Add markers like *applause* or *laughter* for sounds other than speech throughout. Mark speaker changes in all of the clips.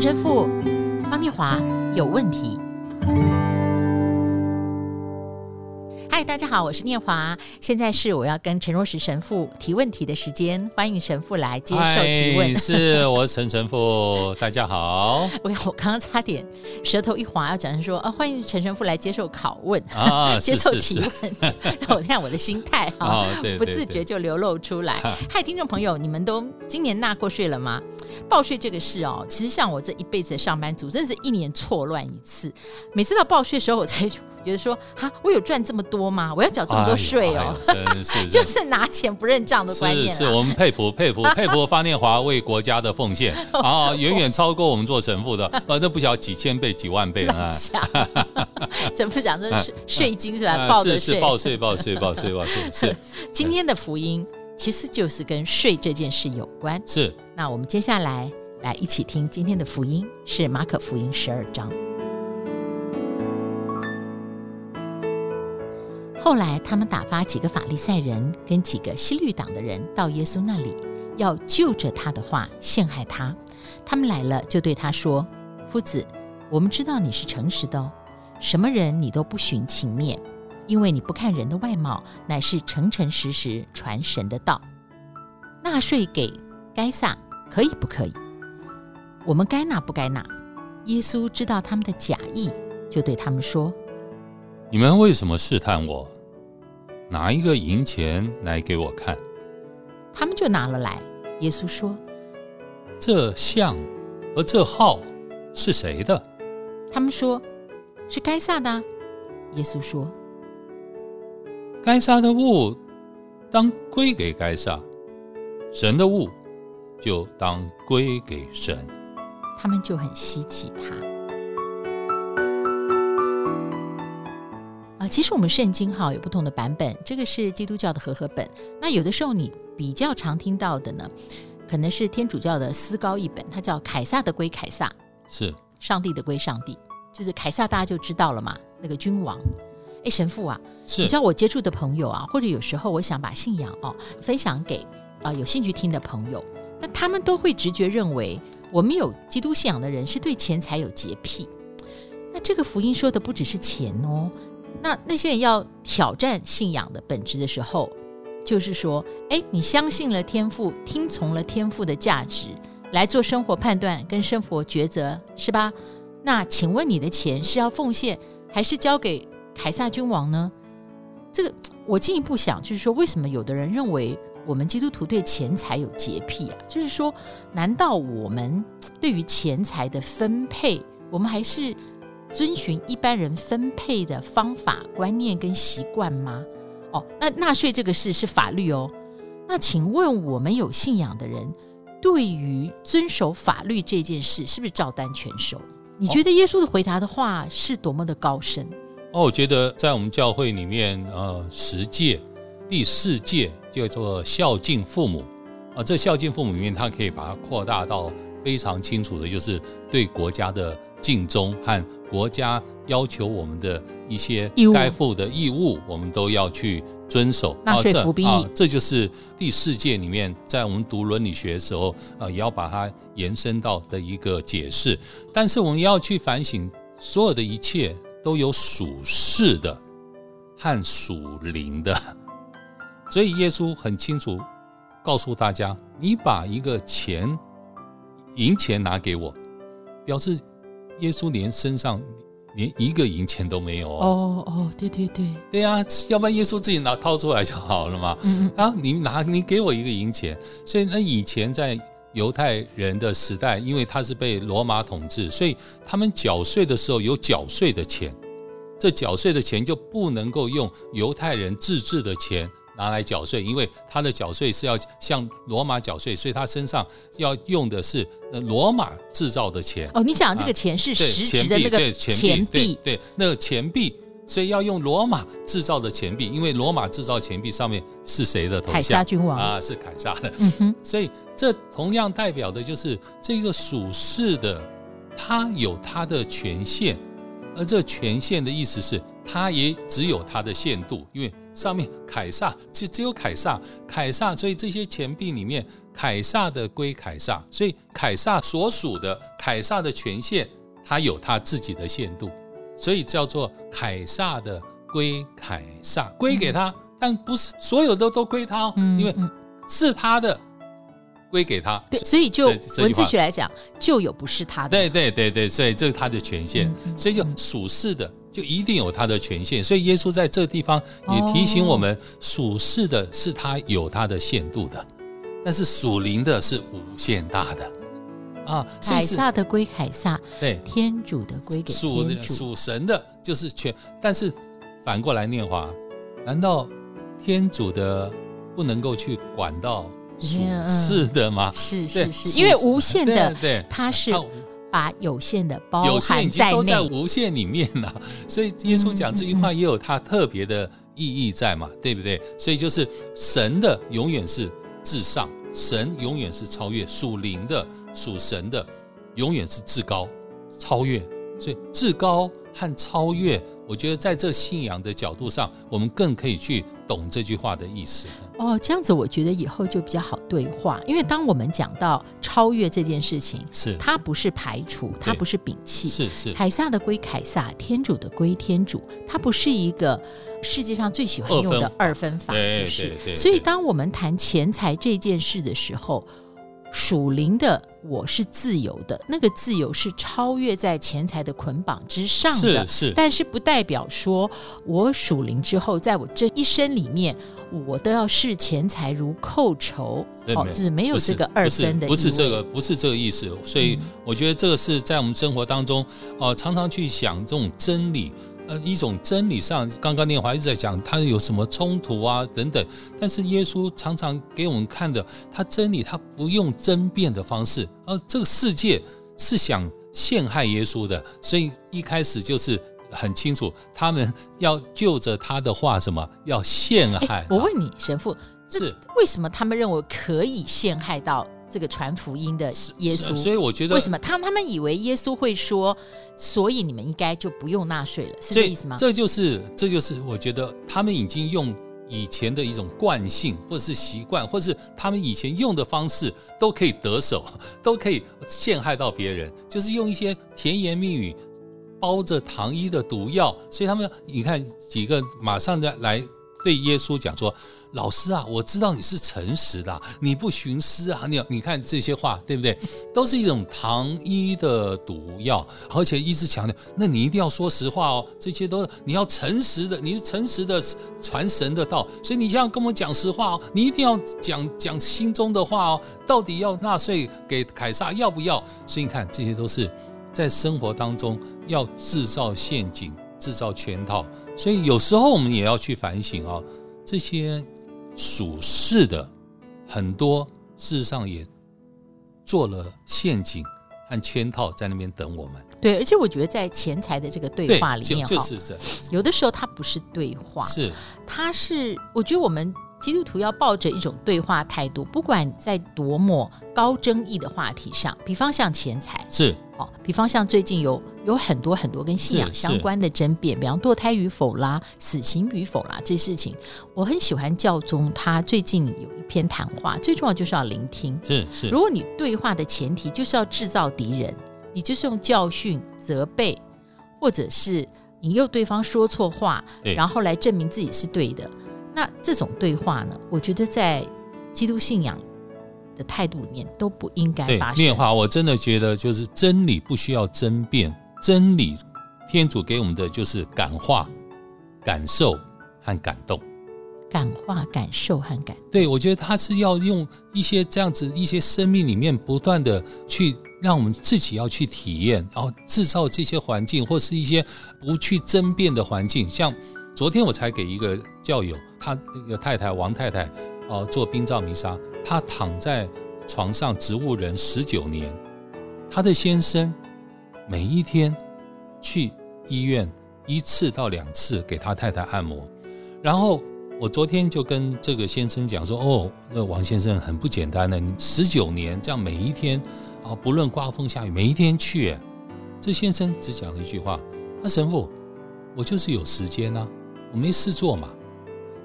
Speaker 1: 陈神父，方念华有问题。嗨，大家好，我是念华。现在是我要跟陈若石神父提问题的时间，欢迎神父来接受提问。
Speaker 2: 是，我是陈神父，*laughs* 大家好。
Speaker 1: 我我刚刚差点舌头一滑，要讲成说啊，欢迎陈神父来接受拷问
Speaker 2: 啊，*laughs*
Speaker 1: 接受提问。*laughs* 让我看我的心态哈，不自觉就流露出来。嗨，听众朋友，你们都今年纳过税了吗？报税这个事哦，其实像我这一辈子的上班族，真是一年错乱一次。每次到报税的时候，我才。觉得说哈，我有赚这么多吗？我要缴这么多税哦，*laughs*
Speaker 2: 哎哎、真是
Speaker 1: 就是拿钱不认账的观念。
Speaker 2: 是，是我们佩服 *laughs* 佩服佩服方念华为国家的奉献 *laughs* 啊，远远超过我们做神父的，呃，那不晓得几千倍几万倍啊！
Speaker 1: 神父讲这是税金是吧？报的
Speaker 2: 税，报税报税报税报税是。
Speaker 1: 今天的福音其实就是跟税这件事有关。
Speaker 2: 是，
Speaker 1: 那我们接下来来一起听今天的福音，是马可福音十二章。后来，他们打发几个法利赛人跟几个西律党的人到耶稣那里，要就着他的话陷害他。他们来了，就对他说：“夫子，我们知道你是诚实的哦，什么人你都不徇情面，因为你不看人的外貌，乃是诚诚实实传神的道。纳税给该撒可以不可以？我们该纳不该纳？”耶稣知道他们的假意，就对他们说。
Speaker 2: 你们为什么试探我？拿一个银钱来给我看。
Speaker 1: 他们就拿了来。耶稣说：“
Speaker 2: 这像和这号是谁的？”
Speaker 1: 他们说：“是该撒的。”耶稣说：“
Speaker 2: 该撒的物当归给该撒，神的物就当归给神。”
Speaker 1: 他们就很稀奇他。其实我们圣经哈有不同的版本，这个是基督教的和合本。那有的时候你比较常听到的呢，可能是天主教的思高译本，它叫凯撒的归凯撒，
Speaker 2: 是
Speaker 1: 上帝的归上帝，就是凯撒大家就知道了嘛，那个君王。哎，神父啊，
Speaker 2: 是
Speaker 1: 你知道我接触的朋友啊，或者有时候我想把信仰哦分享给啊、呃、有兴趣听的朋友，那他们都会直觉认为我们有基督信仰的人是对钱财有洁癖。那这个福音说的不只是钱哦。那那些人要挑战信仰的本质的时候，就是说，哎，你相信了天赋，听从了天赋的价值来做生活判断跟生活抉择，是吧？那请问你的钱是要奉献，还是交给凯撒君王呢？这个我进一步想，就是说，为什么有的人认为我们基督徒对钱财有洁癖啊？就是说，难道我们对于钱财的分配，我们还是？遵循一般人分配的方法、观念跟习惯吗？哦，那纳税这个事是法律哦。那请问我们有信仰的人，对于遵守法律这件事，是不是照单全收？你觉得耶稣的回答的话是多么的高深？
Speaker 2: 哦，我觉得在我们教会里面，呃，十诫第四诫叫做孝敬父母啊，呃，这孝敬父母里面，它可以把它扩大到非常清楚的，就是对国家的。尽忠和国家要求我们的一些该负的义务，我们都要去遵守。
Speaker 1: 纳税服兵役，
Speaker 2: 这就是第四届里面，在我们读伦理学的时候，呃，也要把它延伸到的一个解释。但是我们要去反省，所有的一切都有属世的和属灵的。*laughs* 所以耶稣很清楚告诉大家：你把一个钱、银钱拿给我，表示。耶稣连身上连一个银钱都没有
Speaker 1: 哦哦，对对对
Speaker 2: 对呀，要不然耶稣自己拿掏出来就好了嘛。嗯啊，你拿你给我一个银钱，所以那以前在犹太人的时代，因为他是被罗马统治，所以他们缴税的时候有缴税的钱，这缴税的钱就不能够用犹太人自制的钱。拿来缴税，因为他的缴税是要向罗马缴税，所以他身上要用的是那罗马制造的钱。
Speaker 1: 哦，你想这个钱是实质的那个钱币，
Speaker 2: 对，那个钱币，所以要用罗马制造的钱币，因为罗马制造钱币上面是谁的头像？
Speaker 1: 凯撒君王
Speaker 2: 啊，是凯撒的。
Speaker 1: 嗯哼，*laughs*
Speaker 2: 所以这同样代表的就是这个属世的，他有他的权限，而这权限的意思是。它也只有它的限度，因为上面凯撒只只有凯撒，凯撒，所以这些钱币里面，凯撒的归凯撒，所以凯撒所属的凯撒的权限，它有它自己的限度，所以叫做凯撒的归凯撒，归给他，但不是所有的都归他哦，因为是他的。归给他，
Speaker 1: 对，所以就文字学来讲，就有不是他的，
Speaker 2: 对对对对，所以这是他的权限，所以就属世的就一定有他的权限，所以耶稣在这地方也提醒我们，属世的是他有他的限度的，但是属灵的是无限大的啊。
Speaker 1: 凯撒的归凯撒，
Speaker 2: 对，
Speaker 1: 天主的归给属，
Speaker 2: 属神的就是全，但是反过来念华，难道天主的不能够去管到？属世的吗？
Speaker 1: 是是是，因为无限的，对，它是把有限的包含在内，有限已经
Speaker 2: 都在无限里面了。*laughs* 所以耶稣讲这句话也有它特别的意义在嘛，对不对？所以就是神的永远是至上，神永远是超越，属灵的属神的永远是至高超越。所以至高和超越，我觉得在这信仰的角度上，我们更可以去。懂这句话的意思
Speaker 1: 哦，这样子我觉得以后就比较好对话。因为当我们讲到超越这件事情，
Speaker 2: 是
Speaker 1: 它不是排除，它不是摒弃，
Speaker 2: 是是。
Speaker 1: 凯撒的归凯撒，天主的归天主，它不是一个世界上最喜欢用的二分法，
Speaker 2: 对对对。
Speaker 1: 所以当我们谈钱财这件事的时候，属灵的我是自由的，那个自由是超越在钱财的捆绑之上的，
Speaker 2: 是是。
Speaker 1: 但是不代表说我属灵之后，在我这一生里面，我都要视钱财如寇仇，哦，就是没有这个二分的意思，
Speaker 2: 不是这个，不是这个意思。所以我觉得这个是在我们生活当中，哦、呃，常常去想这种真理。呃，一种真理上，刚刚念华一直在讲，他有什么冲突啊等等。但是耶稣常常给我们看的，他真理他不用争辩的方式，而这个世界是想陷害耶稣的，所以一开始就是很清楚，他们要就着他的话，什么要陷害。
Speaker 1: 我问你，神父，是为什么他们认为可以陷害到？这个传福音的耶稣，
Speaker 2: 所以我觉得
Speaker 1: 为什么他他们以为耶稣会说，所以你们应该就不用纳税了，是这意思吗？
Speaker 2: 这就是这就是我觉得他们已经用以前的一种惯性，或者是习惯，或者是他们以前用的方式都可以得手，*laughs* 都可以陷害到别人，就是用一些甜言蜜语包着糖衣的毒药，所以他们你看几个马上在来对耶稣讲说。老师啊，我知道你是诚实的，你不徇私啊，你你看这些话，对不对？都是一种糖衣的毒药，而且一直强调，那你一定要说实话哦，这些都是你要诚实的，你是诚实的传神的道，所以你要跟我讲实话哦，你一定要讲讲心中的话哦，到底要纳税给凯撒要不要？所以你看，这些都是在生活当中要制造陷阱、制造圈套，所以有时候我们也要去反省啊，这些。属世的很多，事实上也做了陷阱和圈套，在那边等我们。
Speaker 1: 对，而且我觉得在钱财的这个对话里面，
Speaker 2: 就，就是这，
Speaker 1: 有的时候它不是对话，
Speaker 2: 是
Speaker 1: 它是，我觉得我们。基督徒要抱着一种对话态度，不管在多么高争议的话题上，比方像钱财，
Speaker 2: 是
Speaker 1: 哦，比方像最近有有很多很多跟信仰相关的争辩，比方堕胎与否啦、死刑与否啦这事情，我很喜欢教宗他最近有一篇谈话，最重要就是要聆听，
Speaker 2: 是是。
Speaker 1: 如果你对话的前提就是要制造敌人，你就是用教训、责备，或者是引诱对方说错话，然后来证明自己是对的。那这种对话呢，我觉得在基督信仰的态度里面都不应该发生。
Speaker 2: 变化，我真的觉得就是真理不需要争辩，真理天主给我们的就是感化、感受和感动。
Speaker 1: 感化、感受和感动。
Speaker 2: 对，我觉得他是要用一些这样子一些生命里面不断的去让我们自己要去体验，然后制造这些环境，或是一些不去争辩的环境，像。昨天我才给一个教友，他那个太太王太太，哦、呃，做冰葬弥撒，她躺在床上植物人十九年，她的先生每一天去医院一次到两次给他太太按摩，然后我昨天就跟这个先生讲说，哦，那王先生很不简单的，十九年这样每一天啊，不论刮风下雨，每一天去，这先生只讲了一句话，啊神父。我就是有时间啊，我没事做嘛。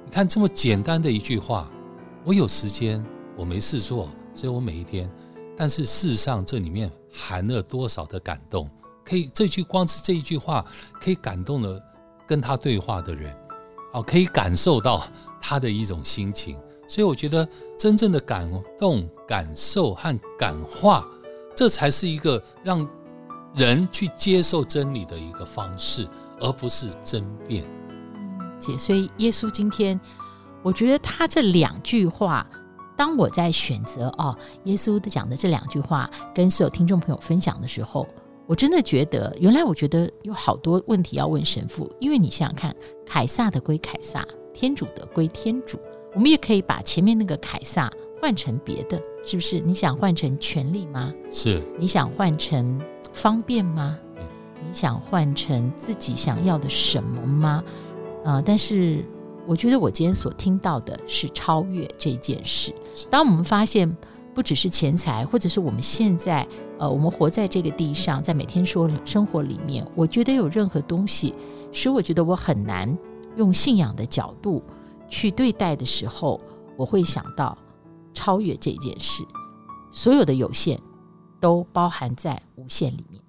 Speaker 2: 你看这么简单的一句话，我有时间，我没事做，所以我每一天。但是事实上，这里面含了多少的感动？可以这句光是这一句话，可以感动了跟他对话的人，哦，可以感受到他的一种心情。所以我觉得，真正的感动、感受和感化，这才是一个让人去接受真理的一个方式，而不是争辩。
Speaker 1: 姐，所以耶稣今天，我觉得他这两句话。当我在选择哦，耶稣讲的这两句话跟所有听众朋友分享的时候，我真的觉得，原来我觉得有好多问题要问神父，因为你想想看，凯撒的归凯撒，天主的归天主，我们也可以把前面那个凯撒换成别的，是不是？你想换成权力吗？
Speaker 2: 是。
Speaker 1: 你想换成方便吗？你想换成自己想要的什么吗？呃，但是。我觉得我今天所听到的是超越这件事。当我们发现不只是钱财，或者是我们现在呃，我们活在这个地上，在每天说生活里面，我觉得有任何东西使我觉得我很难用信仰的角度去对待的时候，我会想到超越这件事。所有的有限都包含在无限里面。